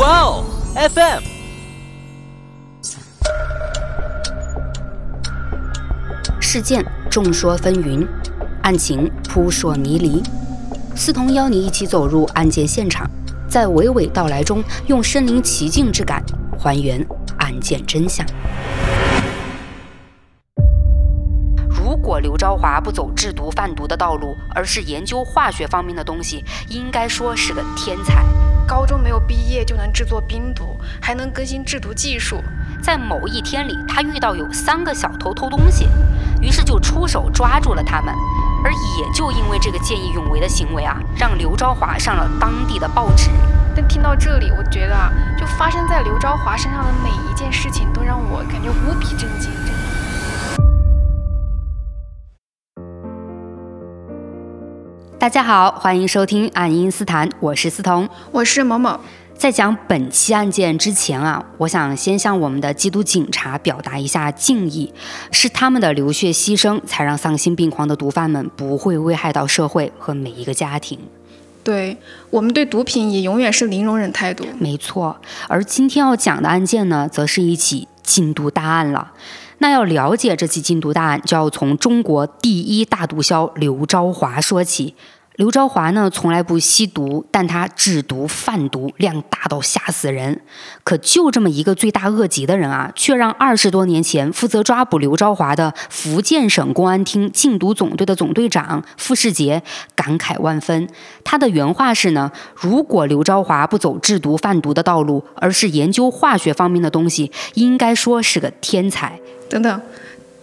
哇哦，FM。事件众说纷纭，案情扑朔迷离。思彤邀你一起走入案件现场，在娓娓道来中，用身临其境之感还原案件真相。如果刘昭华不走制毒贩毒的道路，而是研究化学方面的东西，应该说是个天才。高中没有毕业就能制作冰毒，还能更新制毒技术。在某一天里，他遇到有三个小偷偷东西。于是就出手抓住了他们，而也就因为这个见义勇为的行为啊，让刘昭华上了当地的报纸。但听到这里，我觉得啊，就发生在刘昭华身上的每一件事情，都让我感觉无比震惊。大家好，欢迎收听《爱因斯坦》，我是思彤，我是某某。在讲本期案件之前啊，我想先向我们的缉毒警察表达一下敬意，是他们的流血牺牲，才让丧心病狂的毒贩们不会危害到社会和每一个家庭。对我们对毒品也永远是零容忍态度。没错，而今天要讲的案件呢，则是一起禁毒大案了。那要了解这起禁毒大案，就要从中国第一大毒枭刘昭华说起。刘昭华呢，从来不吸毒，但他制毒贩毒量大到吓死人。可就这么一个罪大恶极的人啊，却让二十多年前负责抓捕刘昭华的福建省公安厅禁毒总队的总队长傅世杰感慨万分。他的原话是呢：如果刘昭华不走制毒贩毒的道路，而是研究化学方面的东西，应该说是个天才。等等，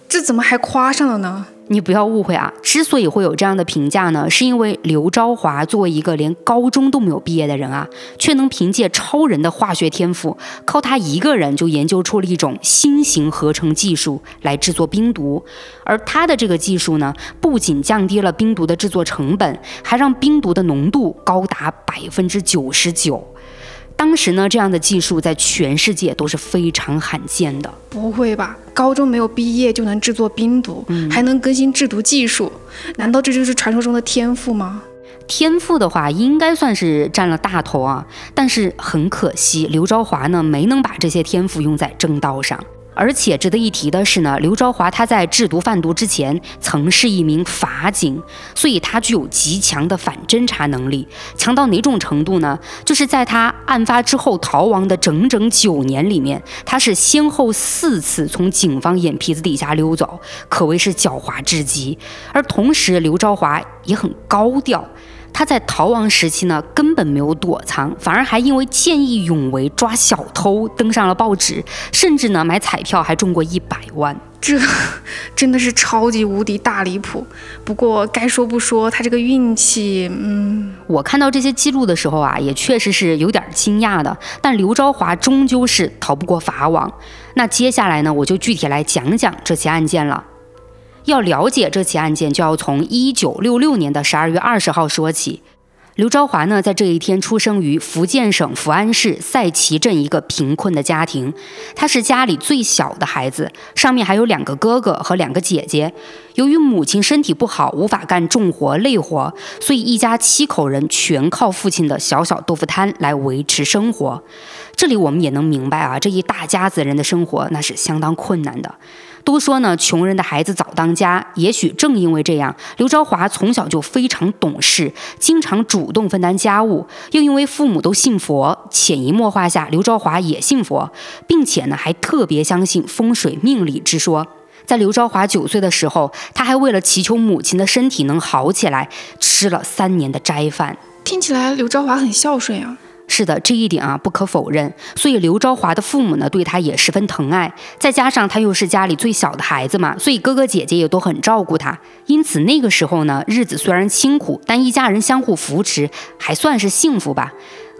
这怎么还夸上了呢？你不要误会啊！之所以会有这样的评价呢，是因为刘昭华作为一个连高中都没有毕业的人啊，却能凭借超人的化学天赋，靠他一个人就研究出了一种新型合成技术来制作冰毒。而他的这个技术呢，不仅降低了冰毒的制作成本，还让冰毒的浓度高达百分之九十九。当时呢，这样的技术在全世界都是非常罕见的。不会吧？高中没有毕业就能制作冰毒，还能更新制毒技术？难道这就是传说中的天赋吗？天赋的话，应该算是占了大头啊。但是很可惜，刘昭华呢，没能把这些天赋用在正道上。而且值得一提的是呢，刘昭华他在制毒贩毒之前曾是一名法警，所以他具有极强的反侦查能力，强到哪种程度呢？就是在他案发之后逃亡的整整九年里面，他是先后四次从警方眼皮子底下溜走，可谓是狡猾至极。而同时，刘昭华也很高调。他在逃亡时期呢，根本没有躲藏，反而还因为见义勇为抓小偷登上了报纸，甚至呢买彩票还中过一百万。这真的是超级无敌大离谱。不过该说不说，他这个运气，嗯，我看到这些记录的时候啊，也确实是有点惊讶的。但刘昭华终究是逃不过法网。那接下来呢，我就具体来讲讲这起案件了。要了解这起案件，就要从一九六六年的十二月二十号说起。刘昭华呢，在这一天出生于福建省福安市赛旗镇一个贫困的家庭，他是家里最小的孩子，上面还有两个哥哥和两个姐姐。由于母亲身体不好，无法干重活累活，所以一家七口人全靠父亲的小小豆腐摊来维持生活。这里我们也能明白啊，这一大家子人的生活那是相当困难的。都说呢，穷人的孩子早当家。也许正因为这样，刘昭华从小就非常懂事，经常主动分担家务。又因为父母都信佛，潜移默化下，刘昭华也信佛，并且呢，还特别相信风水命理之说。在刘昭华九岁的时候，他还为了祈求母亲的身体能好起来，吃了三年的斋饭。听起来刘昭华很孝顺啊。是的，这一点啊不可否认。所以刘昭华的父母呢对他也十分疼爱，再加上他又是家里最小的孩子嘛，所以哥哥姐姐也都很照顾他。因此那个时候呢，日子虽然清苦，但一家人相互扶持，还算是幸福吧。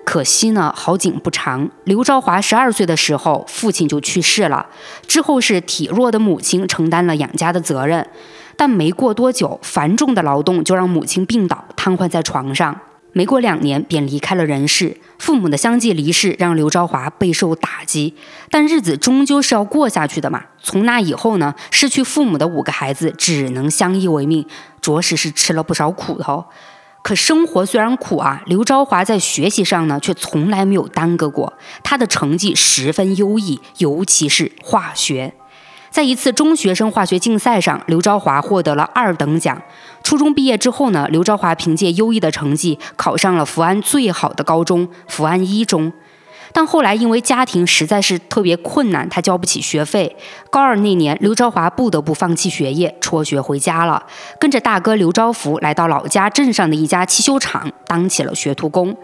可惜呢，好景不长。刘昭华十二岁的时候，父亲就去世了，之后是体弱的母亲承担了养家的责任。但没过多久，繁重的劳动就让母亲病倒，瘫痪在床上。没过两年，便离开了人世。父母的相继离世，让刘昭华备受打击。但日子终究是要过下去的嘛。从那以后呢，失去父母的五个孩子只能相依为命，着实是吃了不少苦头。可生活虽然苦啊，刘昭华在学习上呢却从来没有耽搁过，他的成绩十分优异，尤其是化学。在一次中学生化学竞赛上，刘昭华获得了二等奖。初中毕业之后呢，刘昭华凭借优异的成绩考上了福安最好的高中——福安一中。但后来因为家庭实在是特别困难，他交不起学费。高二那年，刘昭华不得不放弃学业，辍学回家了，跟着大哥刘昭福来到老家镇上的一家汽修厂当起了学徒工。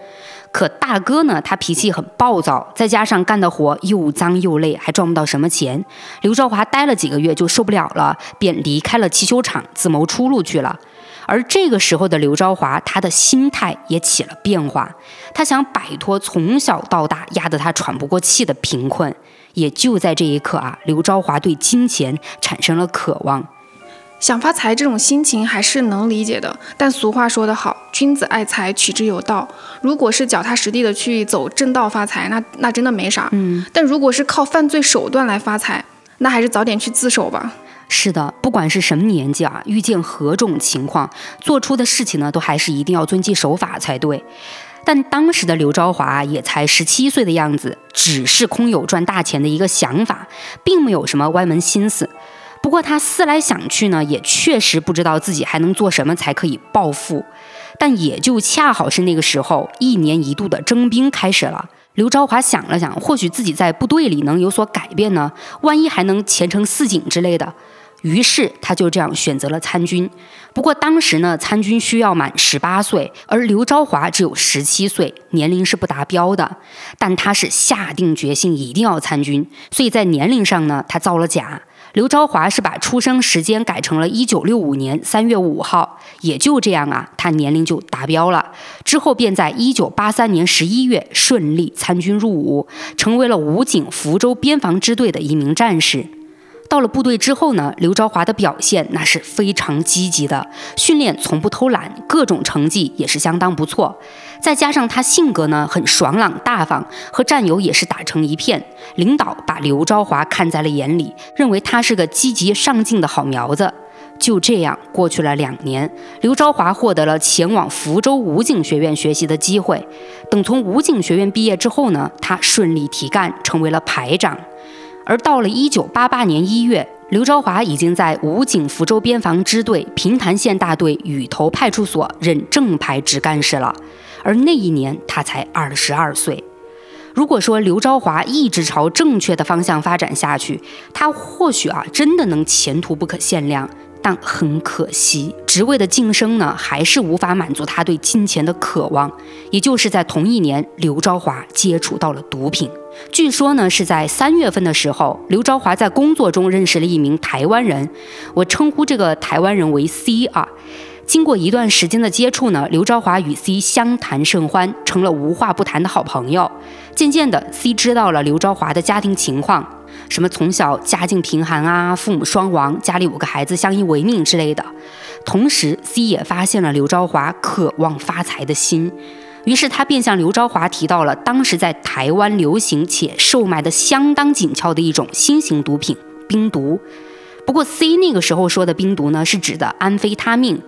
可大哥呢，他脾气很暴躁，再加上干的活又脏又累，还赚不到什么钱。刘昭华待了几个月就受不了了，便离开了汽修厂，自谋出路去了。而这个时候的刘昭华，他的心态也起了变化。他想摆脱从小到大压得他喘不过气的贫困。也就在这一刻啊，刘昭华对金钱产生了渴望。想发财这种心情还是能理解的，但俗话说得好，君子爱财，取之有道。如果是脚踏实地的去走正道发财，那那真的没啥。嗯，但如果是靠犯罪手段来发财，那还是早点去自首吧。是的，不管是什么年纪啊，遇见何种情况，做出的事情呢，都还是一定要遵纪守法才对。但当时的刘昭华也才十七岁的样子，只是空有赚大钱的一个想法，并没有什么歪门心思。不过他思来想去呢，也确实不知道自己还能做什么才可以暴富。但也就恰好是那个时候，一年一度的征兵开始了。刘昭华想了想，或许自己在部队里能有所改变呢，万一还能前程似锦之类的。于是他就这样选择了参军。不过当时呢，参军需要满十八岁，而刘昭华只有十七岁，年龄是不达标的。但他是下定决心一定要参军，所以在年龄上呢，他造了假。刘昭华是把出生时间改成了一九六五年三月五号，也就这样啊，他年龄就达标了。之后便在一九八三年十一月顺利参军入伍，成为了武警福州边防支队的一名战士。到了部队之后呢，刘昭华的表现那是非常积极的，训练从不偷懒，各种成绩也是相当不错。再加上他性格呢很爽朗大方，和战友也是打成一片。领导把刘昭华看在了眼里，认为他是个积极上进的好苗子。就这样过去了两年，刘昭华获得了前往福州武警学院学习的机会。等从武警学院毕业之后呢，他顺利提干，成为了排长。而到了一九八八年一月，刘昭华已经在武警福州边防支队平潭县大队雨头派出所任正牌职干事了。而那一年他才二十二岁。如果说刘昭华一直朝正确的方向发展下去，他或许啊真的能前途不可限量。但很可惜，职位的晋升呢，还是无法满足他对金钱的渴望。也就是在同一年，刘昭华接触到了毒品。据说呢，是在三月份的时候，刘昭华在工作中认识了一名台湾人，我称呼这个台湾人为 C 啊。经过一段时间的接触呢，刘昭华与 C 相谈甚欢，成了无话不谈的好朋友。渐渐的，C 知道了刘昭华的家庭情况。什么从小家境贫寒啊，父母双亡，家里五个孩子相依为命之类的。同时，C 也发现了刘昭华渴望发财的心，于是他便向刘昭华提到了当时在台湾流行且售卖的相当紧俏的一种新型毒品——冰毒。不过，C 那个时候说的冰毒呢，是指的安非他命，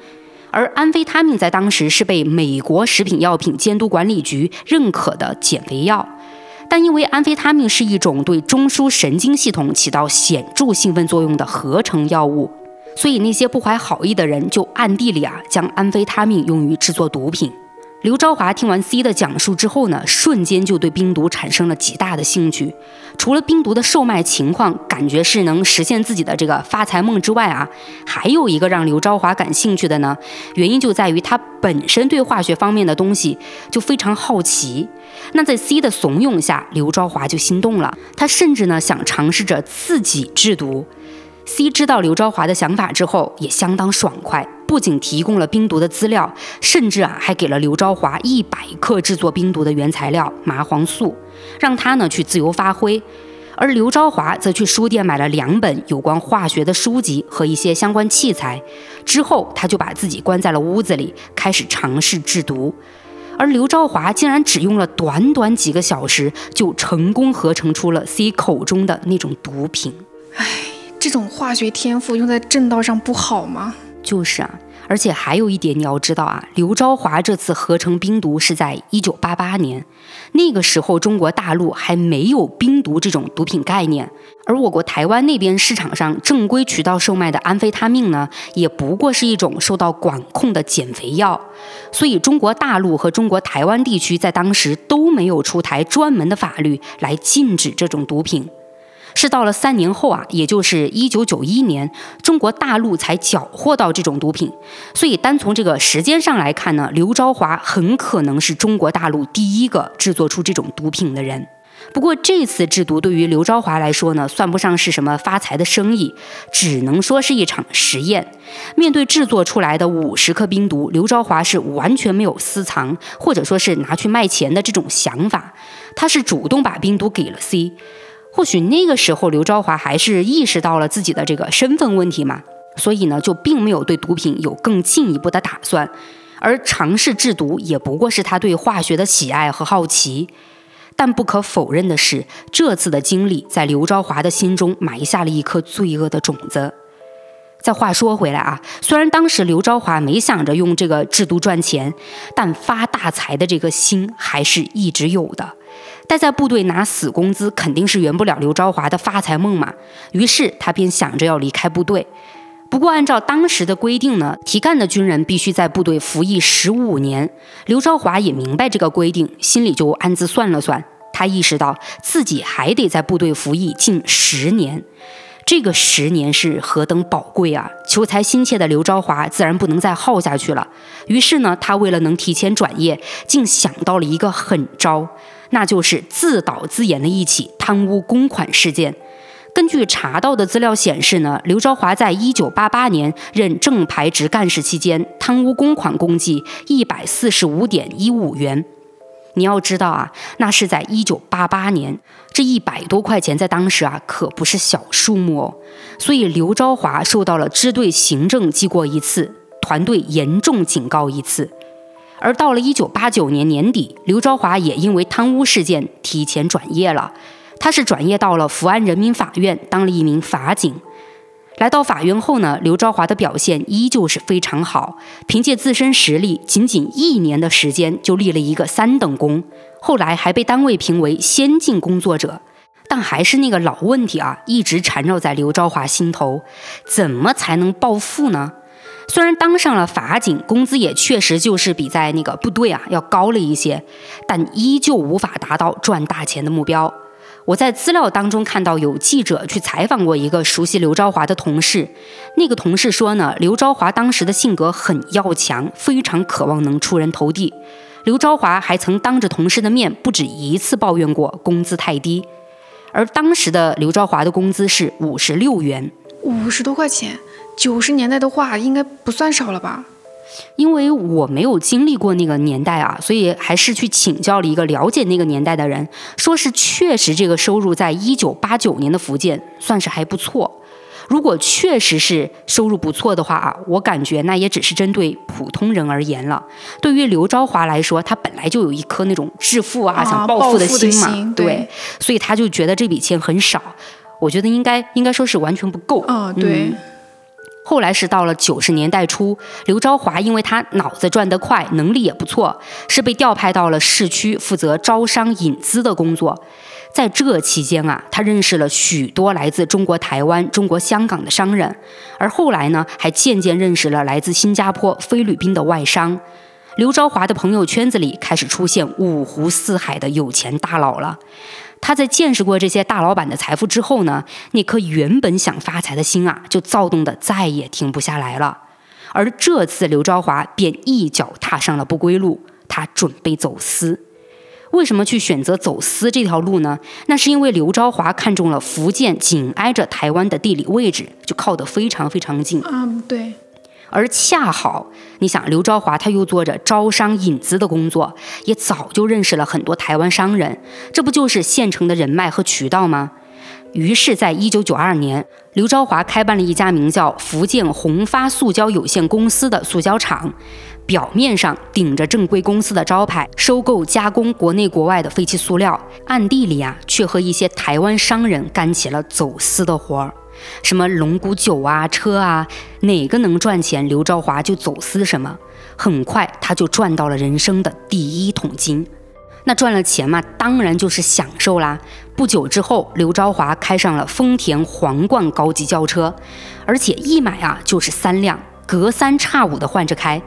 而安非他命在当时是被美国食品药品监督管理局认可的减肥药。但因为安非他命是一种对中枢神经系统起到显著兴奋作用的合成药物，所以那些不怀好意的人就暗地里啊将安非他命用于制作毒品。刘昭华听完 C 的讲述之后呢，瞬间就对冰毒产生了极大的兴趣。除了冰毒的售卖情况，感觉是能实现自己的这个发财梦之外啊，还有一个让刘昭华感兴趣的呢，原因就在于他本身对化学方面的东西就非常好奇。那在 C 的怂恿下，刘昭华就心动了，他甚至呢想尝试着自己制毒。C 知道刘昭华的想法之后，也相当爽快。不仅提供了冰毒的资料，甚至啊还给了刘昭华一百克制作冰毒的原材料麻黄素，让他呢去自由发挥。而刘昭华则去书店买了两本有关化学的书籍和一些相关器材，之后他就把自己关在了屋子里，开始尝试制毒。而刘昭华竟然只用了短短几个小时，就成功合成出了 C 口中的那种毒品。唉，这种化学天赋用在正道上不好吗？就是啊，而且还有一点你要知道啊，刘昭华这次合成冰毒是在一九八八年，那个时候中国大陆还没有冰毒这种毒品概念，而我国台湾那边市场上正规渠道售卖的安非他命呢，也不过是一种受到管控的减肥药，所以中国大陆和中国台湾地区在当时都没有出台专门的法律来禁止这种毒品。是到了三年后啊，也就是一九九一年，中国大陆才缴获到这种毒品。所以单从这个时间上来看呢，刘昭华很可能是中国大陆第一个制作出这种毒品的人。不过这次制毒对于刘昭华来说呢，算不上是什么发财的生意，只能说是一场实验。面对制作出来的五十克冰毒，刘昭华是完全没有私藏或者说是拿去卖钱的这种想法，他是主动把冰毒给了 C。或许那个时候刘昭华还是意识到了自己的这个身份问题嘛，所以呢就并没有对毒品有更进一步的打算，而尝试制毒也不过是他对化学的喜爱和好奇。但不可否认的是，这次的经历在刘昭华的心中埋下了一颗罪恶的种子。再话说回来啊，虽然当时刘昭华没想着用这个制毒赚钱，但发大财的这个心还是一直有的。待在部队拿死工资，肯定是圆不了刘昭华的发财梦嘛。于是他便想着要离开部队。不过按照当时的规定呢，提干的军人必须在部队服役十五年。刘昭华也明白这个规定，心里就暗自算了算。他意识到自己还得在部队服役近十年，这个十年是何等宝贵啊！求财心切的刘昭华自然不能再耗下去了。于是呢，他为了能提前转业，竟想到了一个狠招。那就是自导自演的一起贪污公款事件。根据查到的资料显示呢，刘昭华在一九八八年任正牌职干事期间，贪污公款共计一百四十五点一五元。你要知道啊，那是在一九八八年，这一百多块钱在当时啊可不是小数目哦。所以刘昭华受到了支队行政记过一次，团队严重警告一次。而到了一九八九年年底，刘昭华也因为贪污事件提前转业了。他是转业到了福安人民法院当了一名法警。来到法院后呢，刘昭华的表现依旧是非常好，凭借自身实力，仅仅一年的时间就立了一个三等功。后来还被单位评为先进工作者。但还是那个老问题啊，一直缠绕在刘昭华心头：怎么才能暴富呢？虽然当上了法警，工资也确实就是比在那个部队啊要高了一些，但依旧无法达到赚大钱的目标。我在资料当中看到有记者去采访过一个熟悉刘昭华的同事，那个同事说呢，刘昭华当时的性格很要强，非常渴望能出人头地。刘昭华还曾当着同事的面不止一次抱怨过工资太低，而当时的刘昭华的工资是五十六元，五十多块钱。九十年代的话，应该不算少了吧？因为我没有经历过那个年代啊，所以还是去请教了一个了解那个年代的人，说是确实这个收入在一九八九年的福建算是还不错。如果确实是收入不错的话啊，我感觉那也只是针对普通人而言了。对于刘昭华来说，他本来就有一颗那种致富啊、想暴富的心嘛，对，所以他就觉得这笔钱很少。我觉得应该应该说是完全不够。嗯，对。后来是到了九十年代初，刘昭华因为他脑子转得快，能力也不错，是被调派到了市区负责招商引资的工作。在这期间啊，他认识了许多来自中国台湾、中国香港的商人，而后来呢，还渐渐认识了来自新加坡、菲律宾的外商。刘昭华的朋友圈子里开始出现五湖四海的有钱大佬了。他在见识过这些大老板的财富之后呢，那颗原本想发财的心啊，就躁动的再也停不下来了。而这次刘昭华便一脚踏上了不归路，他准备走私。为什么去选择走私这条路呢？那是因为刘昭华看中了福建紧挨着台湾的地理位置，就靠得非常非常近。嗯，对。而恰好，你想刘昭华他又做着招商引资的工作，也早就认识了很多台湾商人，这不就是现成的人脉和渠道吗？于是，在一九九二年，刘昭华开办了一家名叫福建宏发塑胶有限公司的塑胶厂，表面上顶着正规公司的招牌，收购加工国内国外的废弃塑料，暗地里啊，却和一些台湾商人干起了走私的活儿。什么龙骨酒啊、车啊，哪个能赚钱，刘昭华就走私什么。很快他就赚到了人生的第一桶金。那赚了钱嘛，当然就是享受啦。不久之后，刘昭华开上了丰田皇冠高级轿车，而且一买啊就是三辆，隔三差五的换着开。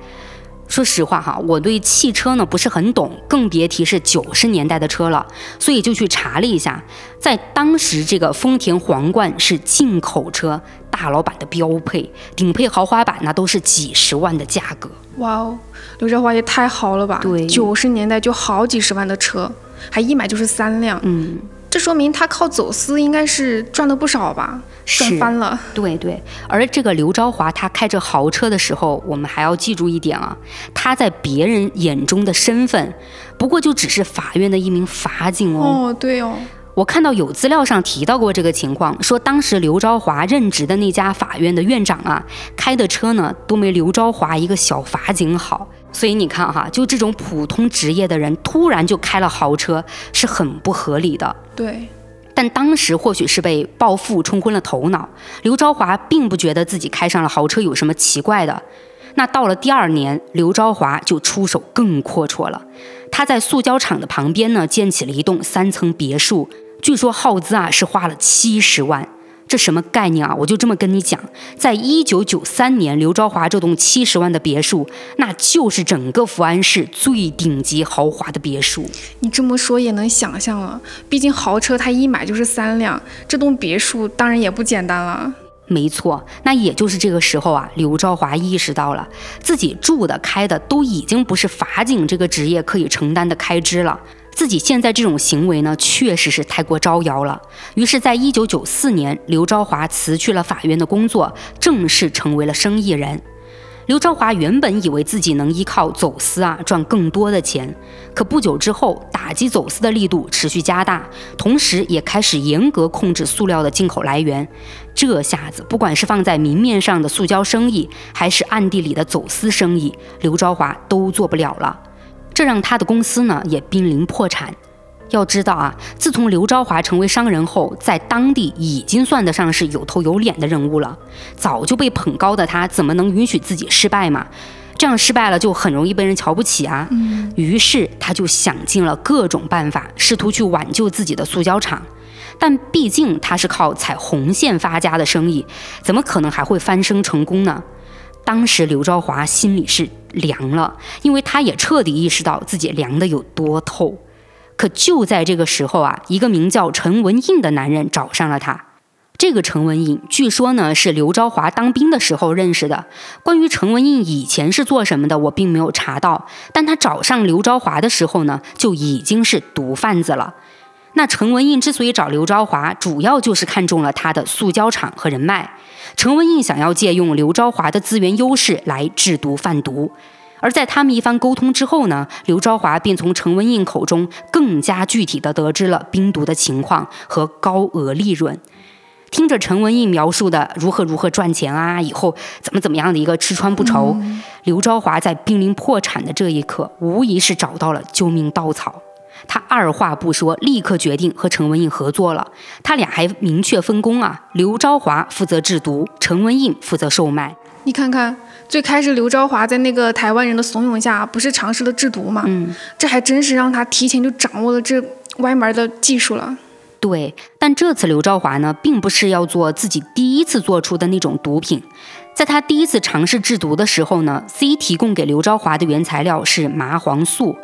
说实话哈，我对汽车呢不是很懂，更别提是九十年代的车了，所以就去查了一下，在当时这个丰田皇冠是进口车，大老板的标配，顶配豪华版那都是几十万的价格。哇哦，刘兆华也太豪了吧！对，九十年代就好几十万的车，还一买就是三辆，嗯。这说明他靠走私应该是赚了不少吧，赚翻了。对对，而这个刘昭华他开着豪车的时候，我们还要记住一点啊，他在别人眼中的身份，不过就只是法院的一名法警哦。哦，对哦。我看到有资料上提到过这个情况，说当时刘昭华任职的那家法院的院长啊，开的车呢都没刘昭华一个小法警好。所以你看哈，就这种普通职业的人突然就开了豪车，是很不合理的。对，但当时或许是被暴富冲昏了头脑，刘昭华并不觉得自己开上了豪车有什么奇怪的。那到了第二年，刘昭华就出手更阔绰了，他在塑胶厂的旁边呢建起了一栋三层别墅。据说耗资啊是花了七十万，这什么概念啊？我就这么跟你讲，在一九九三年，刘昭华这栋七十万的别墅，那就是整个福安市最顶级豪华的别墅。你这么说也能想象了，毕竟豪车他一买就是三辆，这栋别墅当然也不简单了。没错，那也就是这个时候啊，刘昭华意识到了自己住的、开的都已经不是法警这个职业可以承担的开支了。自己现在这种行为呢，确实是太过招摇了。于是，在一九九四年，刘昭华辞去了法院的工作，正式成为了生意人。刘昭华原本以为自己能依靠走私啊赚更多的钱，可不久之后，打击走私的力度持续加大，同时也开始严格控制塑料的进口来源。这下子，不管是放在明面上的塑胶生意，还是暗地里的走私生意，刘昭华都做不了了。这让他的公司呢也濒临破产。要知道啊，自从刘昭华成为商人后，在当地已经算得上是有头有脸的人物了。早就被捧高的他，怎么能允许自己失败嘛？这样失败了，就很容易被人瞧不起啊。于是他就想尽了各种办法，试图去挽救自己的塑胶厂。但毕竟他是靠踩红线发家的生意，怎么可能还会翻身成功呢？当时刘昭华心里是凉了，因为他也彻底意识到自己凉的有多透。可就在这个时候啊，一个名叫陈文印的男人找上了他。这个陈文印，据说呢是刘昭华当兵的时候认识的。关于陈文印以前是做什么的，我并没有查到。但他找上刘昭华的时候呢，就已经是毒贩子了。那陈文印之所以找刘昭华，主要就是看中了他的塑胶厂和人脉。陈文印想要借用刘昭华的资源优势来制毒贩毒，而在他们一番沟通之后呢，刘昭华便从陈文印口中更加具体的得知了冰毒的情况和高额利润。听着陈文印描述的如何如何赚钱啊，以后怎么怎么样的一个吃穿不愁，刘昭华在濒临破产的这一刻，无疑是找到了救命稻草。他二话不说，立刻决定和陈文印合作了。他俩还明确分工啊，刘昭华负责制毒，陈文印负责售卖。你看看，最开始刘昭华在那个台湾人的怂恿下，不是尝试了制毒吗？嗯，这还真是让他提前就掌握了这歪门的技术了。对，但这次刘昭华呢，并不是要做自己第一次做出的那种毒品。在他第一次尝试制毒的时候呢，C 提供给刘昭华的原材料是麻黄素。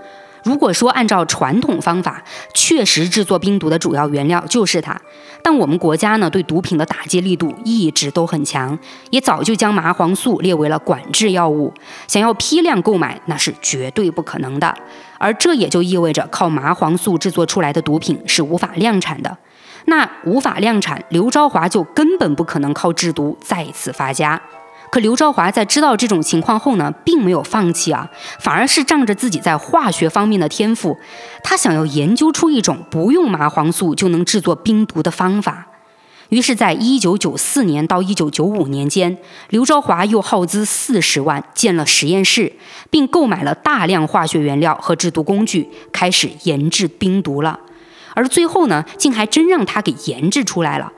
如果说按照传统方法，确实制作冰毒的主要原料就是它，但我们国家呢对毒品的打击力度一直都很强，也早就将麻黄素列为了管制药物，想要批量购买那是绝对不可能的，而这也就意味着靠麻黄素制作出来的毒品是无法量产的，那无法量产，刘昭华就根本不可能靠制毒再次发家。可刘昭华在知道这种情况后呢，并没有放弃啊，反而是仗着自己在化学方面的天赋，他想要研究出一种不用麻黄素就能制作冰毒的方法。于是，在一九九四年到一九九五年间，刘昭华又耗资四十万建了实验室，并购买了大量化学原料和制毒工具，开始研制冰毒了。而最后呢，竟还真让他给研制出来了。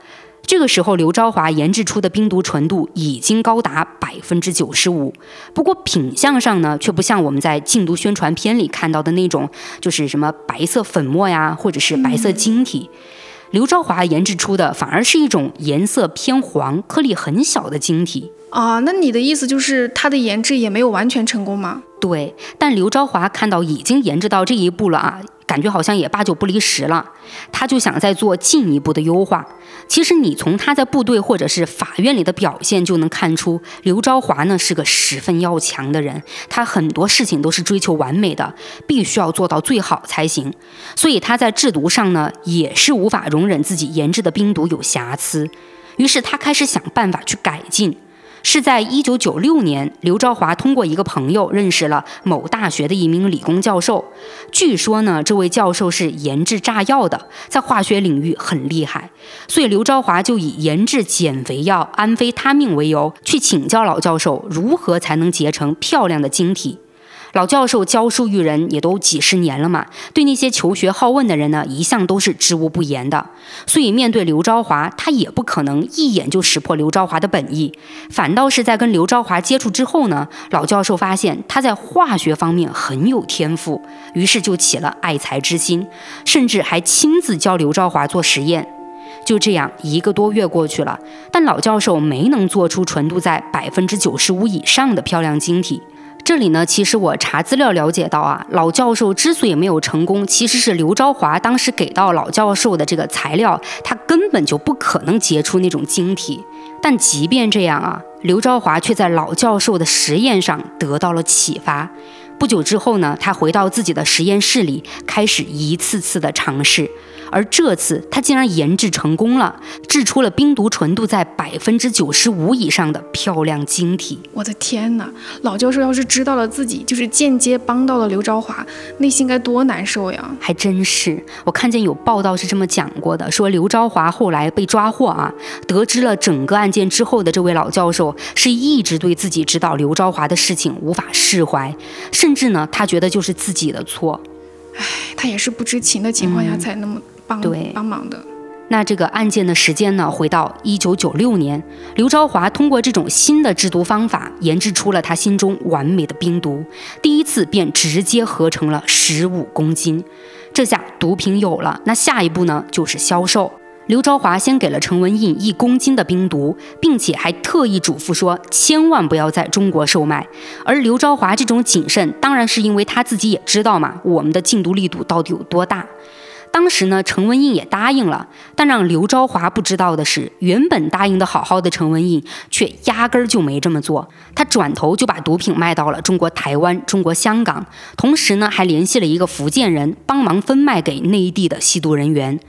这个时候，刘昭华研制出的冰毒纯度已经高达百分之九十五。不过品相上呢，却不像我们在禁毒宣传片里看到的那种，就是什么白色粉末呀，或者是白色晶体。刘昭华研制出的反而是一种颜色偏黄、颗粒很小的晶体。啊，那你的意思就是它的研制也没有完全成功吗？对，但刘昭华看到已经研制到这一步了啊。感觉好像也八九不离十了，他就想再做进一步的优化。其实你从他在部队或者是法院里的表现就能看出，刘昭华呢是个十分要强的人，他很多事情都是追求完美的，必须要做到最好才行。所以他在制毒上呢也是无法容忍自己研制的冰毒有瑕疵，于是他开始想办法去改进。是在一九九六年，刘昭华通过一个朋友认识了某大学的一名理工教授。据说呢，这位教授是研制炸药的，在化学领域很厉害。所以刘昭华就以研制减肥药安非他命为由，去请教老教授如何才能结成漂亮的晶体。老教授教书育人也都几十年了嘛，对那些求学好问的人呢，一向都是知无不言的。所以面对刘昭华，他也不可能一眼就识破刘昭华的本意，反倒是在跟刘昭华接触之后呢，老教授发现他在化学方面很有天赋，于是就起了爱才之心，甚至还亲自教刘昭华做实验。就这样一个多月过去了，但老教授没能做出纯度在百分之九十五以上的漂亮晶体。这里呢，其实我查资料了解到啊，老教授之所以没有成功，其实是刘昭华当时给到老教授的这个材料，他根本就不可能结出那种晶体。但即便这样啊，刘昭华却在老教授的实验上得到了启发。不久之后呢，他回到自己的实验室里，开始一次次的尝试。而这次他竟然研制成功了，制出了冰毒纯度在百分之九十五以上的漂亮晶体。我的天哪！老教授要是知道了自己就是间接帮到了刘昭华，内心该多难受呀！还真是，我看见有报道是这么讲过的，说刘昭华后来被抓获啊，得知了整个案件之后的这位老教授是一直对自己指导刘昭华的事情无法释怀，甚至呢，他觉得就是自己的错。唉，他也是不知情的情况下才那么。帮对帮忙的，那这个案件的时间呢？回到一九九六年，刘昭华通过这种新的制毒方法，研制出了他心中完美的冰毒，第一次便直接合成了十五公斤。这下毒品有了，那下一步呢？就是销售。刘昭华先给了陈文印一公斤的冰毒，并且还特意嘱咐说，千万不要在中国售卖。而刘昭华这种谨慎，当然是因为他自己也知道嘛，我们的禁毒力度到底有多大。当时呢，陈文印也答应了，但让刘昭华不知道的是，原本答应的好好的陈文印，却压根儿就没这么做。他转头就把毒品卖到了中国台湾、中国香港，同时呢，还联系了一个福建人，帮忙分卖给内地的吸毒人员。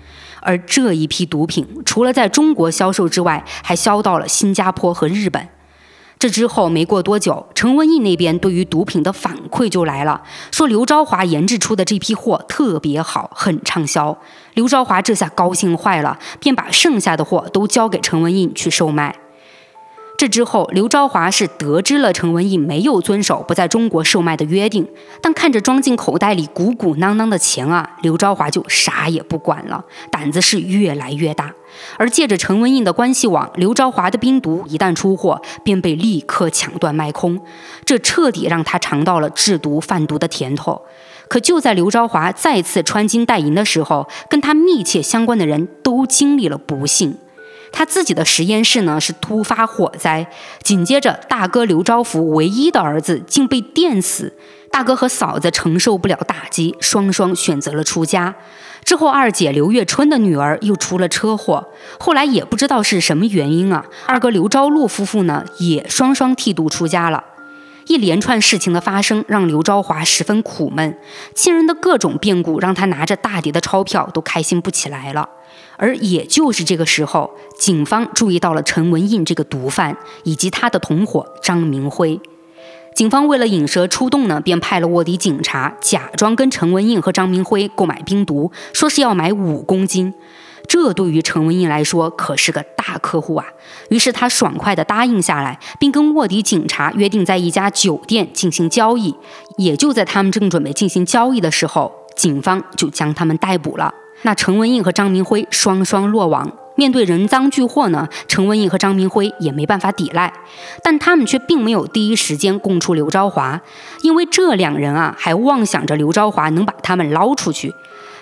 而这一批毒品，除了在中国销售之外，还销到了新加坡和日本。这之后没过多久，陈文印那边对于毒品的反馈就来了，说刘昭华研制出的这批货特别好，很畅销。刘昭华这下高兴坏了，便把剩下的货都交给陈文印去售卖。这之后，刘昭华是得知了陈文义没有遵守不在中国售卖的约定，但看着装进口袋里鼓鼓囊囊的钱啊，刘昭华就啥也不管了，胆子是越来越大。而借着陈文印的关系网，刘昭华的冰毒一旦出货，便被立刻抢断卖空，这彻底让他尝到了制毒贩毒的甜头。可就在刘昭华再次穿金戴银的时候，跟他密切相关的人都经历了不幸。他自己的实验室呢是突发火灾，紧接着大哥刘昭福唯一的儿子竟被电死，大哥和嫂子承受不了打击，双双选择了出家。之后二姐刘月春的女儿又出了车祸，后来也不知道是什么原因啊，二哥刘昭禄夫妇呢也双双剃度出家了。一连串事情的发生让刘昭华十分苦闷，亲人的各种变故让他拿着大叠的钞票都开心不起来了。而也就是这个时候，警方注意到了陈文印这个毒贩以及他的同伙张明辉。警方为了引蛇出洞呢，便派了卧底警察假装跟陈文印和张明辉购买冰毒，说是要买五公斤。这对于陈文印来说可是个大客户啊，于是他爽快地答应下来，并跟卧底警察约定在一家酒店进行交易。也就在他们正准备进行交易的时候，警方就将他们逮捕了。那陈文印和张明辉双双落网，面对人赃俱获呢，陈文印和张明辉也没办法抵赖，但他们却并没有第一时间供出刘昭华，因为这两人啊还妄想着刘昭华能把他们捞出去。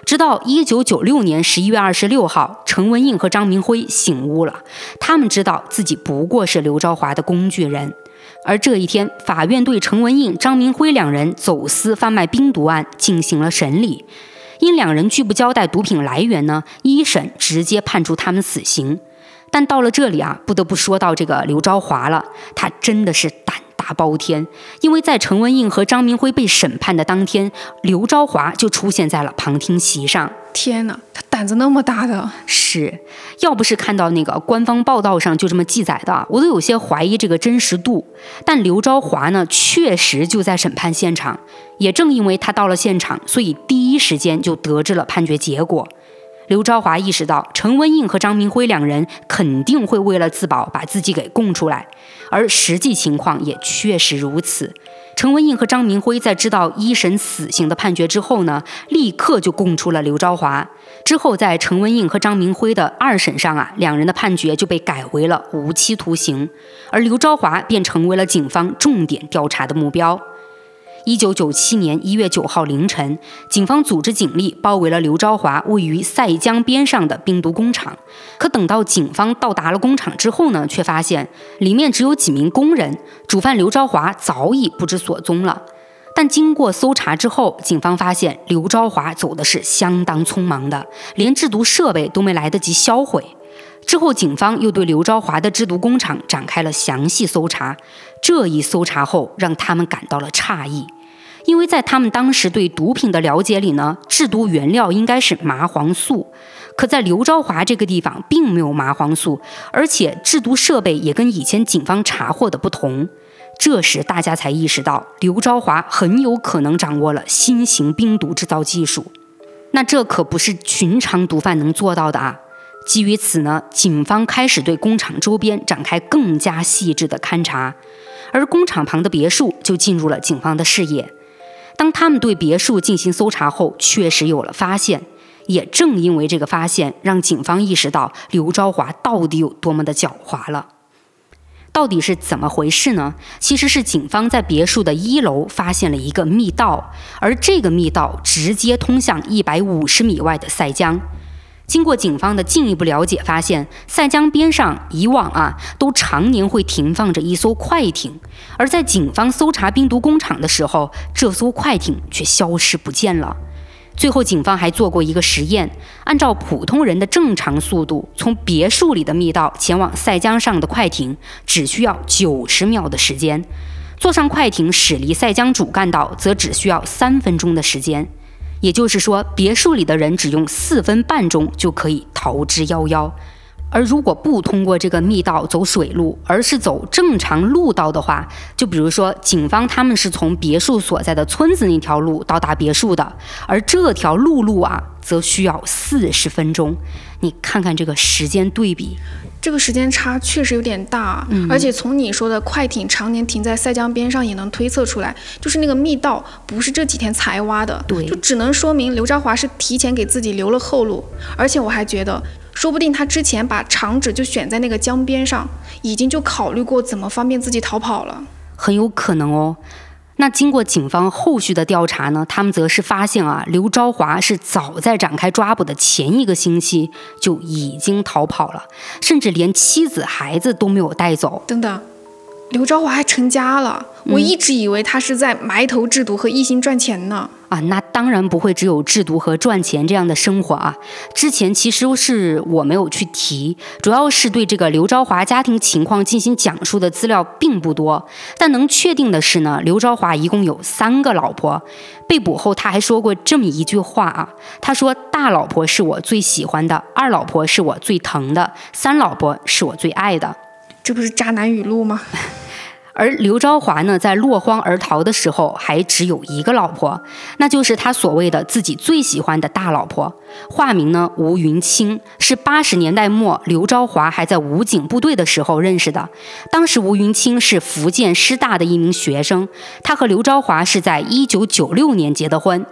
直到一九九六年十一月二十六号，陈文印和张明辉醒悟了，他们知道自己不过是刘昭华的工具人。而这一天，法院对陈文印、张明辉两人走私贩卖冰毒案进行了审理，因两人拒不交代毒品来源呢，一审直接判处他们死刑。但到了这里啊，不得不说到这个刘昭华了，他真的是胆。大包天，因为在陈文印和张明辉被审判的当天，刘昭华就出现在了旁听席上。天哪，他胆子那么大的？是，要不是看到那个官方报道上就这么记载的，我都有些怀疑这个真实度。但刘昭华呢，确实就在审判现场，也正因为他到了现场，所以第一时间就得知了判决结果。刘昭华意识到陈文印和张明辉两人肯定会为了自保把自己给供出来，而实际情况也确实如此。陈文印和张明辉在知道一审死刑的判决之后呢，立刻就供出了刘昭华。之后在陈文印和张明辉的二审上啊，两人的判决就被改为了无期徒刑，而刘昭华便成为了警方重点调查的目标。一九九七年一月九号凌晨，警方组织警力包围了刘昭华位于塞江边上的冰毒工厂。可等到警方到达了工厂之后呢，却发现里面只有几名工人，主犯刘昭华早已不知所踪了。但经过搜查之后，警方发现刘昭华走的是相当匆忙的，连制毒设备都没来得及销毁。之后，警方又对刘昭华的制毒工厂展开了详细搜查。这一搜查后，让他们感到了诧异。因为在他们当时对毒品的了解里呢，制毒原料应该是麻黄素，可在刘昭华这个地方并没有麻黄素，而且制毒设备也跟以前警方查获的不同。这时大家才意识到，刘昭华很有可能掌握了新型冰毒制造技术。那这可不是寻常毒贩能做到的啊！基于此呢，警方开始对工厂周边展开更加细致的勘查，而工厂旁的别墅就进入了警方的视野。当他们对别墅进行搜查后，确实有了发现。也正因为这个发现，让警方意识到刘昭华到底有多么的狡猾了。到底是怎么回事呢？其实是警方在别墅的一楼发现了一个密道，而这个密道直接通向一百五十米外的塞江。经过警方的进一步了解，发现塞江边上以往啊都常年会停放着一艘快艇，而在警方搜查冰毒工厂的时候，这艘快艇却消失不见了。最后，警方还做过一个实验，按照普通人的正常速度，从别墅里的密道前往塞江上的快艇，只需要九十秒的时间；坐上快艇驶离塞江主干道，则只需要三分钟的时间。也就是说，别墅里的人只用四分半钟就可以逃之夭夭。而如果不通过这个密道走水路，而是走正常路道的话，就比如说警方他们是从别墅所在的村子那条路到达别墅的，而这条路路啊，则需要四十分钟。你看看这个时间对比。这个时间差确实有点大，而且从你说的快艇常年停在塞江边上也能推测出来，就是那个密道不是这几天才挖的，对，就只能说明刘兆华是提前给自己留了后路。而且我还觉得，说不定他之前把场址就选在那个江边上，已经就考虑过怎么方便自己逃跑了，很有可能哦。那经过警方后续的调查呢，他们则是发现啊，刘昭华是早在展开抓捕的前一个星期就已经逃跑了，甚至连妻子孩子都没有带走。等等，刘昭华还成家了，我一直以为他是在埋头制毒和一心赚钱呢。啊，那当然不会只有制毒和赚钱这样的生活啊！之前其实是我没有去提，主要是对这个刘昭华家庭情况进行讲述的资料并不多。但能确定的是呢，刘昭华一共有三个老婆。被捕后他还说过这么一句话啊，他说：“大老婆是我最喜欢的，二老婆是我最疼的，三老婆是我最爱的。”这不是渣男语录吗？而刘昭华呢，在落荒而逃的时候，还只有一个老婆，那就是他所谓的自己最喜欢的大老婆，化名呢吴云清，是八十年代末刘昭华还在武警部队的时候认识的。当时吴云清是福建师大的一名学生，他和刘昭华是在一九九六年结的婚。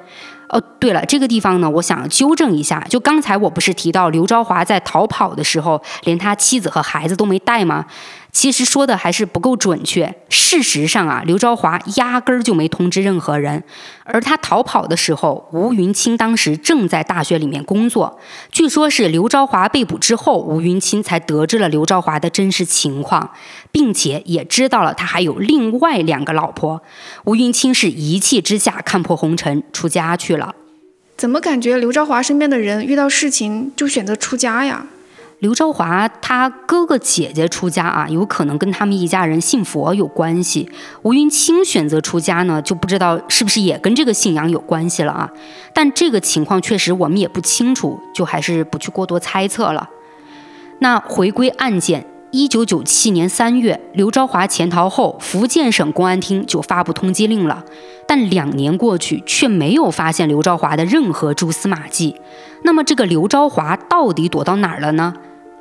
哦，对了，这个地方呢，我想纠正一下，就刚才我不是提到刘昭华在逃跑的时候，连他妻子和孩子都没带吗？其实说的还是不够准确。事实上啊，刘昭华压根儿就没通知任何人。而他逃跑的时候，吴云清当时正在大学里面工作。据说是刘昭华被捕之后，吴云清才得知了刘昭华的真实情况，并且也知道了他还有另外两个老婆。吴云清是一气之下看破红尘，出家去了。怎么感觉刘昭华身边的人遇到事情就选择出家呀？刘昭华他哥哥姐姐出家啊，有可能跟他们一家人信佛有关系。吴云清选择出家呢，就不知道是不是也跟这个信仰有关系了啊？但这个情况确实我们也不清楚，就还是不去过多猜测了。那回归案件，一九九七年三月，刘昭华潜逃后，福建省公安厅就发布通缉令了。但两年过去，却没有发现刘昭华的任何蛛丝马迹。那么这个刘昭华到底躲到哪儿了呢？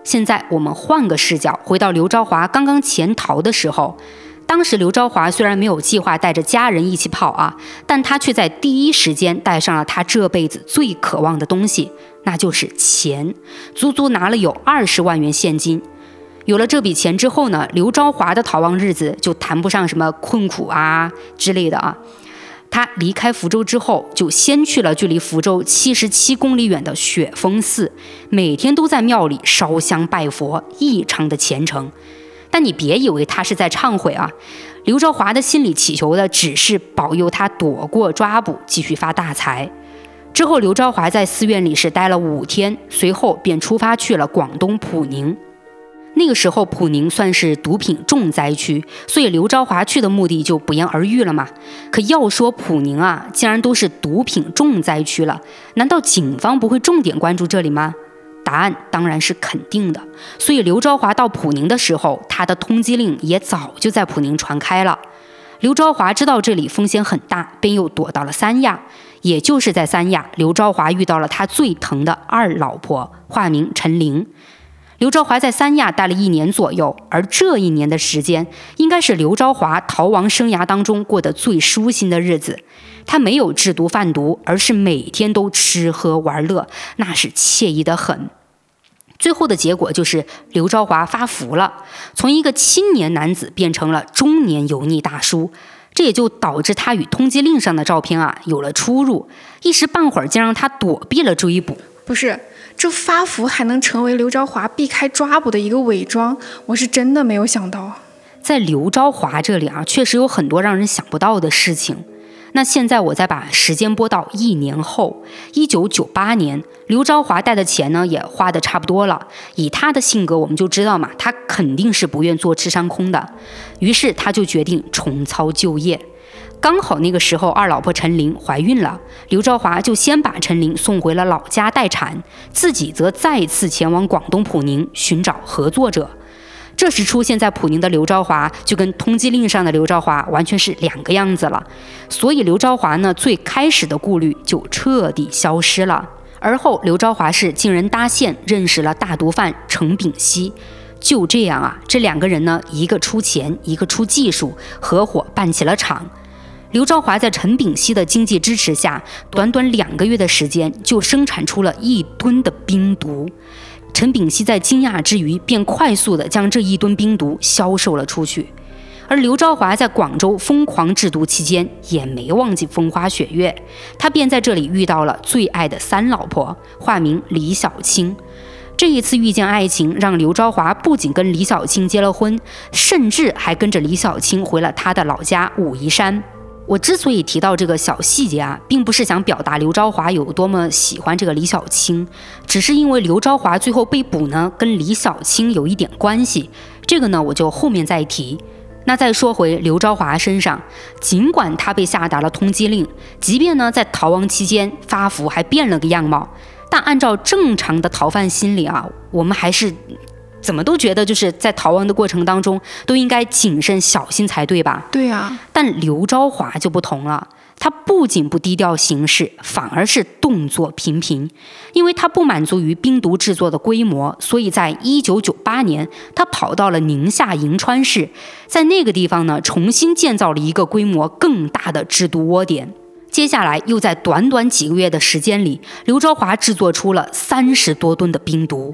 现在我们换个视角，回到刘昭华刚刚潜逃的时候。当时刘昭华虽然没有计划带着家人一起跑啊，但他却在第一时间带上了他这辈子最渴望的东西，那就是钱，足足拿了有二十万元现金。有了这笔钱之后呢，刘昭华的逃亡日子就谈不上什么困苦啊之类的啊。他离开福州之后，就先去了距离福州七十七公里远的雪峰寺，每天都在庙里烧香拜佛，异常的虔诚。但你别以为他是在忏悔啊，刘昭华的心里祈求的只是保佑他躲过抓捕，继续发大财。之后，刘昭华在寺院里是待了五天，随后便出发去了广东普宁。那个时候，普宁算是毒品重灾区，所以刘昭华去的目的就不言而喻了嘛。可要说普宁啊，竟然都是毒品重灾区了，难道警方不会重点关注这里吗？答案当然是肯定的。所以刘昭华到普宁的时候，他的通缉令也早就在普宁传开了。刘昭华知道这里风险很大，便又躲到了三亚。也就是在三亚，刘昭华遇到了他最疼的二老婆，化名陈玲。刘昭华在三亚待了一年左右，而这一年的时间，应该是刘昭华逃亡生涯当中过得最舒心的日子。他没有制毒贩毒，而是每天都吃喝玩乐，那是惬意的很。最后的结果就是刘昭华发福了，从一个青年男子变成了中年油腻大叔，这也就导致他与通缉令上的照片啊有了出入，一时半会儿竟让他躲避了追捕。不是。这发福还能成为刘昭华避开抓捕的一个伪装，我是真的没有想到。在刘昭华这里啊，确实有很多让人想不到的事情。那现在我再把时间拨到一年后，一九九八年，刘昭华带的钱呢也花的差不多了。以他的性格，我们就知道嘛，他肯定是不愿做吃山空的。于是他就决定重操旧业。刚好那个时候，二老婆陈琳怀孕了，刘昭华就先把陈琳送回了老家待产，自己则再次前往广东普宁寻找合作者。这时出现在普宁的刘昭华，就跟通缉令上的刘昭华完全是两个样子了。所以刘昭华呢，最开始的顾虑就彻底消失了。而后刘昭华是经人搭线认识了大毒贩程炳熙，就这样啊，这两个人呢，一个出钱，一个出技术，合伙办起了厂。刘昭华在陈炳熙的经济支持下，短短两个月的时间就生产出了一吨的冰毒。陈炳熙在惊讶之余，便快速地将这一吨冰毒销售了出去。而刘昭华在广州疯狂制毒期间，也没忘记风花雪月，他便在这里遇到了最爱的三老婆，化名李小青。这一次遇见爱情，让刘昭华不仅跟李小青结了婚，甚至还跟着李小青回了他的老家武夷山。我之所以提到这个小细节啊，并不是想表达刘昭华有多么喜欢这个李小青，只是因为刘昭华最后被捕呢，跟李小青有一点关系。这个呢，我就后面再提。那再说回刘昭华身上，尽管他被下达了通缉令，即便呢在逃亡期间发福还变了个样貌，但按照正常的逃犯心理啊，我们还是。怎么都觉得就是在逃亡的过程当中都应该谨慎小心才对吧？对呀。但刘昭华就不同了，他不仅不低调行事，反而是动作频频。因为他不满足于冰毒制作的规模，所以在一九九八年，他跑到了宁夏银川市，在那个地方呢，重新建造了一个规模更大的制毒窝点。接下来又在短短几个月的时间里，刘昭华制作出了三十多吨的冰毒。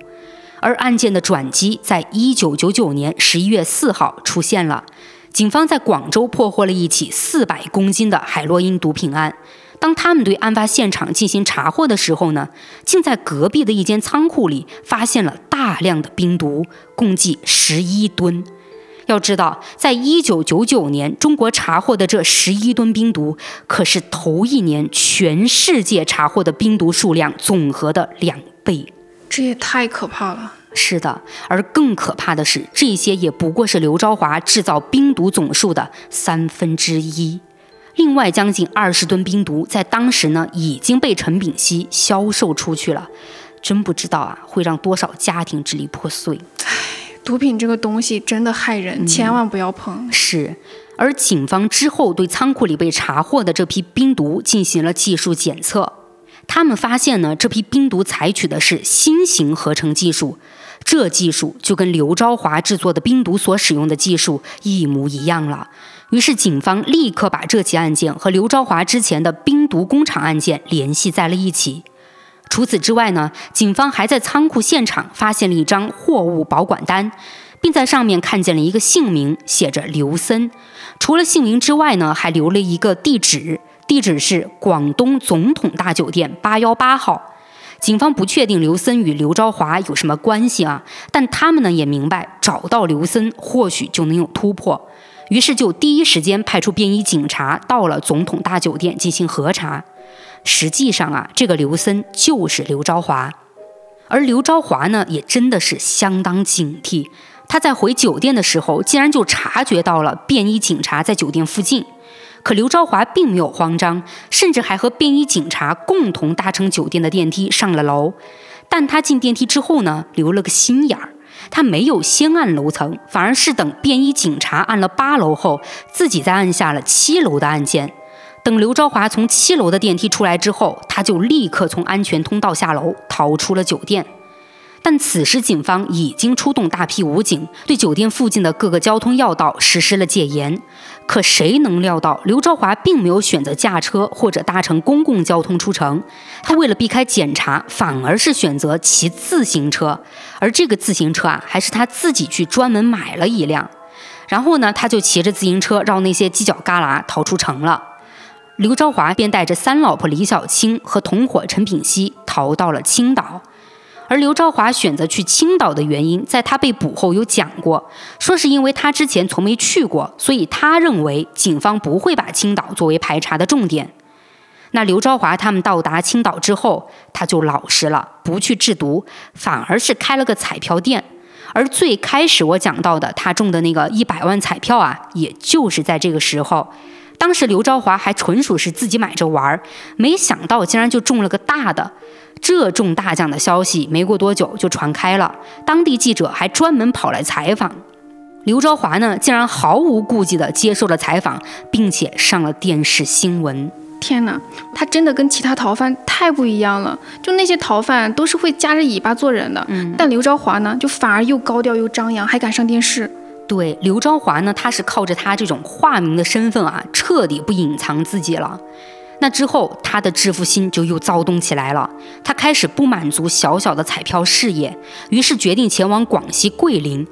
而案件的转机在一九九九年十一月四号出现了，警方在广州破获了一起四百公斤的海洛因毒品案。当他们对案发现场进行查获的时候呢，竟在隔壁的一间仓库里发现了大量的冰毒，共计十一吨。要知道，在一九九九年，中国查获的这十一吨冰毒，可是头一年全世界查获的冰毒数量总和的两倍。这也太可怕了。是的，而更可怕的是，这些也不过是刘昭华制造冰毒总数的三分之一。另外，将近二十吨冰毒在当时呢已经被陈炳熙销售出去了。真不知道啊，会让多少家庭支离破碎。唉，毒品这个东西真的害人，千万不要碰。是，而警方之后对仓库里被查获的这批冰毒进行了技术检测。他们发现呢，这批冰毒采取的是新型合成技术，这技术就跟刘昭华制作的冰毒所使用的技术一模一样了。于是，警方立刻把这起案件和刘昭华之前的冰毒工厂案件联系在了一起。除此之外呢，警方还在仓库现场发现了一张货物保管单，并在上面看见了一个姓名，写着刘森。除了姓名之外呢，还留了一个地址。地址是广东总统大酒店八幺八号。警方不确定刘森与刘昭华有什么关系啊，但他们呢也明白找到刘森或许就能有突破，于是就第一时间派出便衣警察到了总统大酒店进行核查。实际上啊，这个刘森就是刘昭华，而刘昭华呢也真的是相当警惕。他在回酒店的时候，竟然就察觉到了便衣警察在酒店附近。可刘昭华并没有慌张，甚至还和便衣警察共同搭乘酒店的电梯上了楼。但他进电梯之后呢，留了个心眼儿，他没有先按楼层，反而是等便衣警察按了八楼后，自己再按下了七楼的按键。等刘昭华从七楼的电梯出来之后，他就立刻从安全通道下楼，逃出了酒店。但此时，警方已经出动大批武警，对酒店附近的各个交通要道实施了戒严。可谁能料到，刘昭华并没有选择驾车或者搭乘公共交通出城，他为了避开检查，反而是选择骑自行车。而这个自行车啊，还是他自己去专门买了一辆。然后呢，他就骑着自行车绕那些犄角旮旯逃出城了。刘昭华便带着三老婆李小青和同伙陈品熙逃到了青岛。而刘昭华选择去青岛的原因，在他被捕后有讲过，说是因为他之前从没去过，所以他认为警方不会把青岛作为排查的重点。那刘昭华他们到达青岛之后，他就老实了，不去制毒，反而是开了个彩票店。而最开始我讲到的他中的那个一百万彩票啊，也就是在这个时候。当时刘昭华还纯属是自己买着玩儿，没想到竟然就中了个大的。这中大奖的消息没过多久就传开了，当地记者还专门跑来采访。刘昭华呢，竟然毫无顾忌地接受了采访，并且上了电视新闻。天哪，他真的跟其他逃犯太不一样了。就那些逃犯都是会夹着尾巴做人的，嗯，但刘昭华呢，就反而又高调又张扬，还敢上电视。对，刘昭华呢，他是靠着他这种化名的身份啊，彻底不隐藏自己了。那之后，他的致富心就又躁动起来了。他开始不满足小小的彩票事业，于是决定前往广西桂林。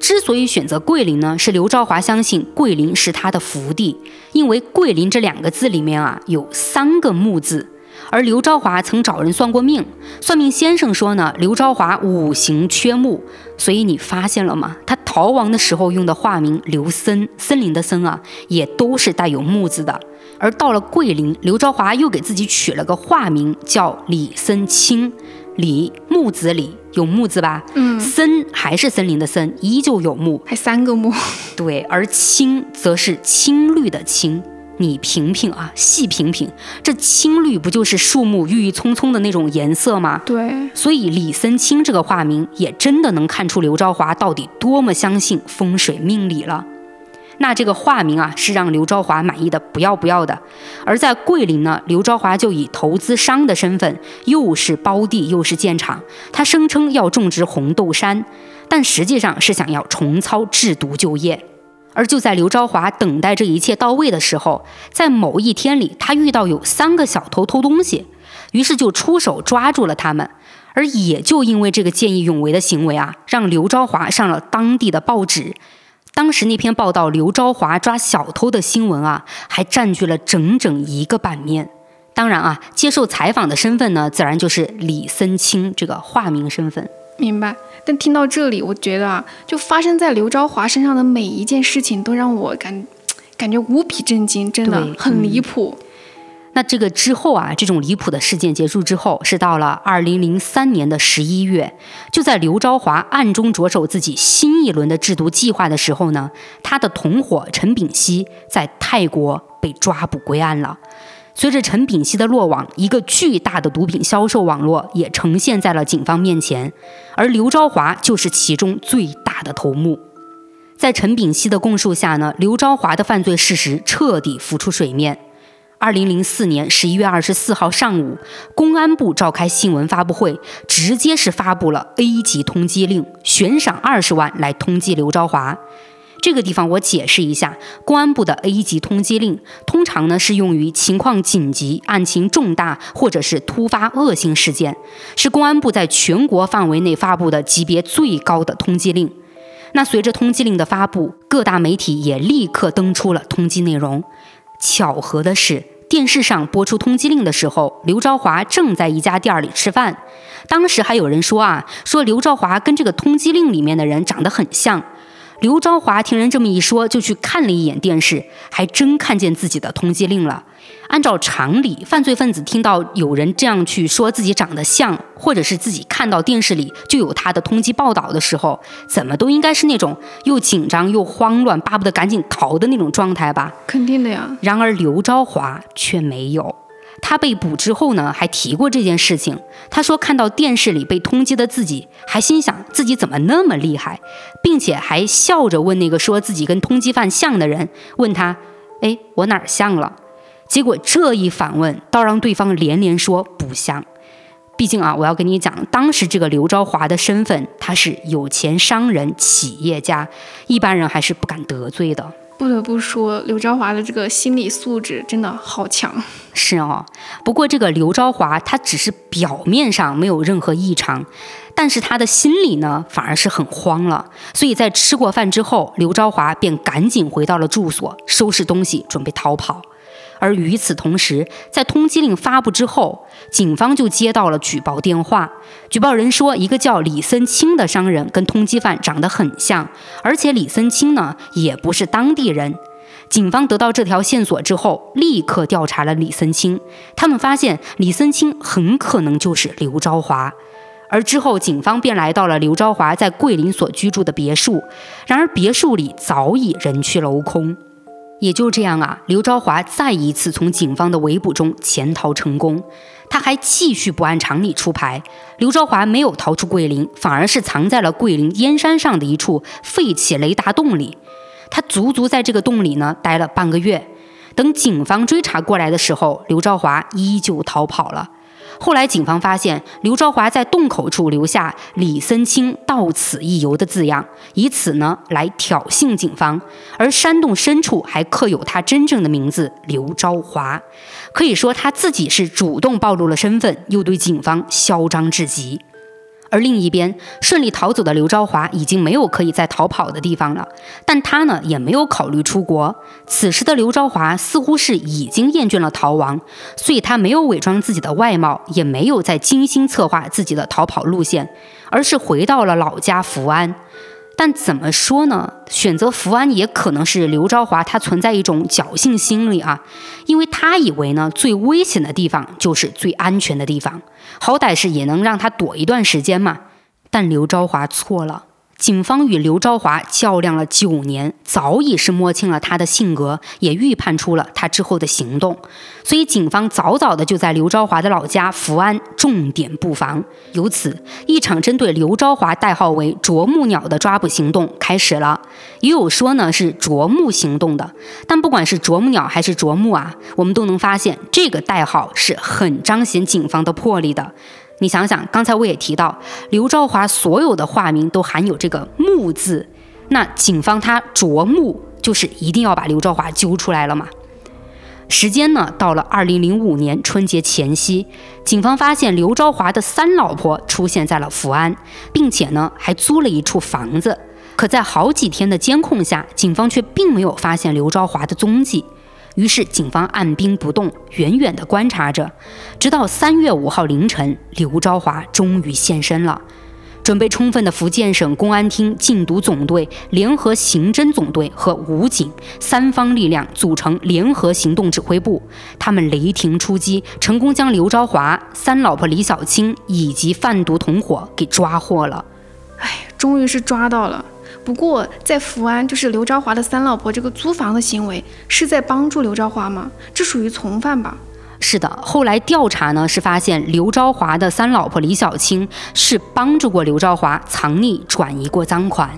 之所以选择桂林呢，是刘兆华相信桂林是他的福地，因为桂林这两个字里面啊有三个木字。而刘昭华曾找人算过命，算命先生说呢，刘昭华五行缺木，所以你发现了吗？他逃亡的时候用的化名刘森，森林的森啊，也都是带有木字的。而到了桂林，刘昭华又给自己取了个化名，叫李森清。李木子李有木字吧？嗯。森还是森林的森，依旧有木，还三个木。对，而青则是青绿的青。你品品啊，细品品，这青绿不就是树木郁郁葱葱的那种颜色吗？对。所以李森清这个化名，也真的能看出刘昭华到底多么相信风水命理了。那这个化名啊，是让刘昭华满意的不要不要的。而在桂林呢，刘昭华就以投资商的身份，又是包地又是建厂，他声称要种植红豆杉，但实际上是想要重操制毒就业。而就在刘昭华等待这一切到位的时候，在某一天里，他遇到有三个小偷偷东西，于是就出手抓住了他们。而也就因为这个见义勇为的行为啊，让刘昭华上了当地的报纸。当时那篇报道刘昭华抓小偷的新闻啊，还占据了整整一个版面。当然啊，接受采访的身份呢，自然就是李森清这个化名身份。明白。但听到这里，我觉得啊，就发生在刘昭华身上的每一件事情，都让我感感觉无比震惊，真的很离谱。那这个之后啊，这种离谱的事件结束之后，是到了二零零三年的十一月，就在刘昭华暗中着手自己新一轮的制毒计划的时候呢，他的同伙陈炳熙在泰国被抓捕归案了。随着陈炳熙的落网，一个巨大的毒品销售网络也呈现在了警方面前，而刘昭华就是其中最大的头目。在陈炳熙的供述下呢，刘昭华的犯罪事实彻底浮出水面。二零零四年十一月二十四号上午，公安部召开新闻发布会，直接是发布了 A 级通缉令，悬赏二十万来通缉刘昭华。这个地方我解释一下，公安部的 A 级通缉令通常呢是用于情况紧急、案情重大或者是突发恶性事件，是公安部在全国范围内发布的级别最高的通缉令。那随着通缉令的发布，各大媒体也立刻登出了通缉内容。巧合的是，电视上播出通缉令的时候，刘昭华正在一家店里吃饭。当时还有人说啊，说刘昭华跟这个通缉令里面的人长得很像。刘昭华听人这么一说，就去看了一眼电视，还真看见自己的通缉令了。按照常理，犯罪分子听到有人这样去说自己长得像，或者是自己看到电视里就有他的通缉报道的时候，怎么都应该是那种又紧张又慌乱，巴不得赶紧逃的那种状态吧？肯定的呀。然而刘昭华却没有。他被捕之后呢，还提过这件事情。他说看到电视里被通缉的自己，还心想自己怎么那么厉害，并且还笑着问那个说自己跟通缉犯像的人，问他：“哎，我哪儿像了？”结果这一反问，倒让对方连连说不像。毕竟啊，我要跟你讲，当时这个刘昭华的身份，他是有钱商人、企业家，一般人还是不敢得罪的。不得不说，刘昭华的这个心理素质真的好强。是哦，不过这个刘昭华他只是表面上没有任何异常，但是他的心里呢反而是很慌了。所以在吃过饭之后，刘昭华便赶紧回到了住所，收拾东西准备逃跑。而与此同时，在通缉令发布之后，警方就接到了举报电话。举报人说，一个叫李森清的商人跟通缉犯长得很像，而且李森清呢也不是当地人。警方得到这条线索之后，立刻调查了李森清。他们发现李森清很可能就是刘昭华。而之后，警方便来到了刘昭华在桂林所居住的别墅。然而，别墅里早已人去楼空。也就这样啊，刘昭华再一次从警方的围捕中潜逃成功。他还继续不按常理出牌。刘昭华没有逃出桂林，反而是藏在了桂林燕山上的一处废弃雷达洞里。他足足在这个洞里呢待了半个月。等警方追查过来的时候，刘昭华依旧逃跑了。后来，警方发现刘昭华在洞口处留下“李森清到此一游”的字样，以此呢来挑衅警方。而山洞深处还刻有他真正的名字刘昭华，可以说他自己是主动暴露了身份，又对警方嚣张至极。而另一边，顺利逃走的刘昭华已经没有可以再逃跑的地方了，但他呢也没有考虑出国。此时的刘昭华似乎是已经厌倦了逃亡，所以他没有伪装自己的外貌，也没有再精心策划自己的逃跑路线，而是回到了老家福安。但怎么说呢？选择福安也可能是刘昭华他存在一种侥幸心理啊，因为他以为呢最危险的地方就是最安全的地方，好歹是也能让他躲一段时间嘛。但刘昭华错了。警方与刘昭华较量了九年，早已是摸清了他的性格，也预判出了他之后的行动，所以警方早早的就在刘昭华的老家福安重点布防。由此，一场针对刘昭华代号为“啄木鸟”的抓捕行动开始了。也有说呢是“啄木行动”的，但不管是“啄木鸟”还是“啄木”啊，我们都能发现这个代号是很彰显警方的魄力的。你想想，刚才我也提到，刘昭华所有的化名都含有这个“木”字，那警方他啄木就是一定要把刘兆华揪出来了嘛。时间呢，到了二零零五年春节前夕，警方发现刘昭华的三老婆出现在了福安，并且呢还租了一处房子。可在好几天的监控下，警方却并没有发现刘昭华的踪迹。于是警方按兵不动，远远地观察着，直到三月五号凌晨，刘昭华终于现身了。准备充分的福建省公安厅禁毒总队、联合刑侦总队和武警三方力量组成联合行动指挥部，他们雷霆出击，成功将刘昭华、三老婆李小青以及贩毒同伙给抓获了。哎，终于是抓到了。不过在福安，就是刘昭华的三老婆这个租房的行为，是在帮助刘昭华吗？这属于从犯吧？是的，后来调查呢，是发现刘昭华的三老婆李小青是帮助过刘昭华藏匿转移过赃款，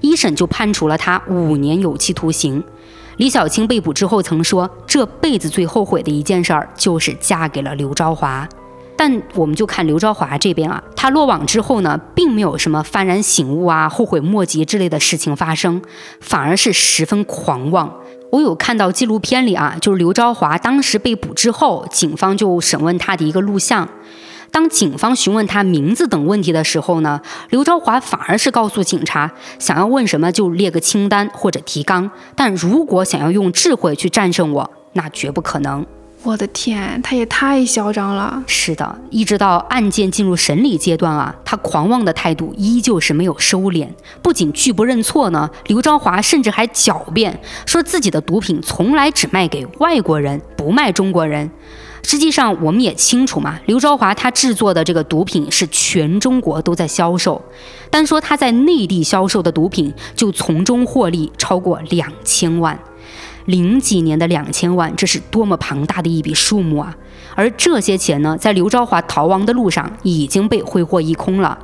一审就判处了他五年有期徒刑。李小青被捕之后曾说，这辈子最后悔的一件事儿就是嫁给了刘昭华。但我们就看刘昭华这边啊，他落网之后呢，并没有什么幡然醒悟啊、后悔莫及之类的事情发生，反而是十分狂妄。我有看到纪录片里啊，就是刘昭华当时被捕之后，警方就审问他的一个录像。当警方询问他名字等问题的时候呢，刘昭华反而是告诉警察，想要问什么就列个清单或者提纲，但如果想要用智慧去战胜我，那绝不可能。我的天，他也太嚣张了！是的，一直到案件进入审理阶段啊，他狂妄的态度依旧是没有收敛。不仅拒不认错呢，刘昭华甚至还狡辩说自己的毒品从来只卖给外国人，不卖中国人。实际上，我们也清楚嘛，刘昭华他制作的这个毒品是全中国都在销售，单说他在内地销售的毒品就从中获利超过两千万。零几年的两千万，这是多么庞大的一笔数目啊！而这些钱呢，在刘昭华逃亡的路上已经被挥霍一空了。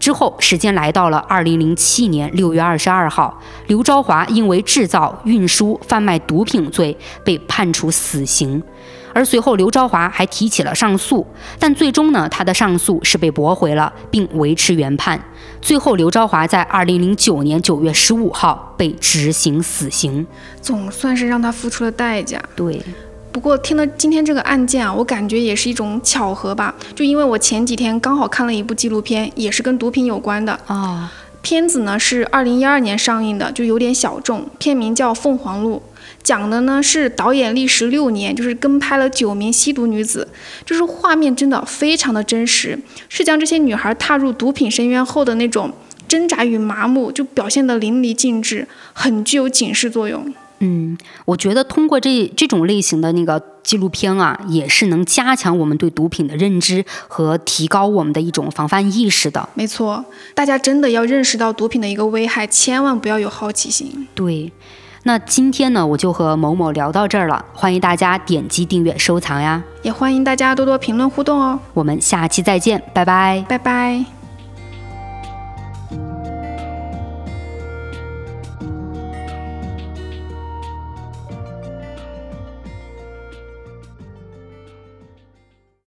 之后，时间来到了二零零七年六月二十二号，刘昭华因为制造、运输、贩卖毒品罪被判处死刑。而随后，刘昭华还提起了上诉，但最终呢，他的上诉是被驳回了，并维持原判。最后，刘昭华在二零零九年九月十五号被执行死刑，总算是让他付出了代价。对，不过听了今天这个案件啊，我感觉也是一种巧合吧。就因为我前几天刚好看了一部纪录片，也是跟毒品有关的啊。片子呢是二零一二年上映的，就有点小众。片名叫《凤凰路》。讲的呢是导演历时六年，就是跟拍了九名吸毒女子，就是画面真的非常的真实，是将这些女孩踏入毒品深渊后的那种挣扎与麻木，就表现得淋漓尽致，很具有警示作用。嗯，我觉得通过这这种类型的那个纪录片啊，也是能加强我们对毒品的认知和提高我们的一种防范意识的。没错，大家真的要认识到毒品的一个危害，千万不要有好奇心。对。那今天呢，我就和某某聊到这儿了。欢迎大家点击订阅、收藏呀，也欢迎大家多多评论互动哦。我们下期再见，拜拜，拜拜。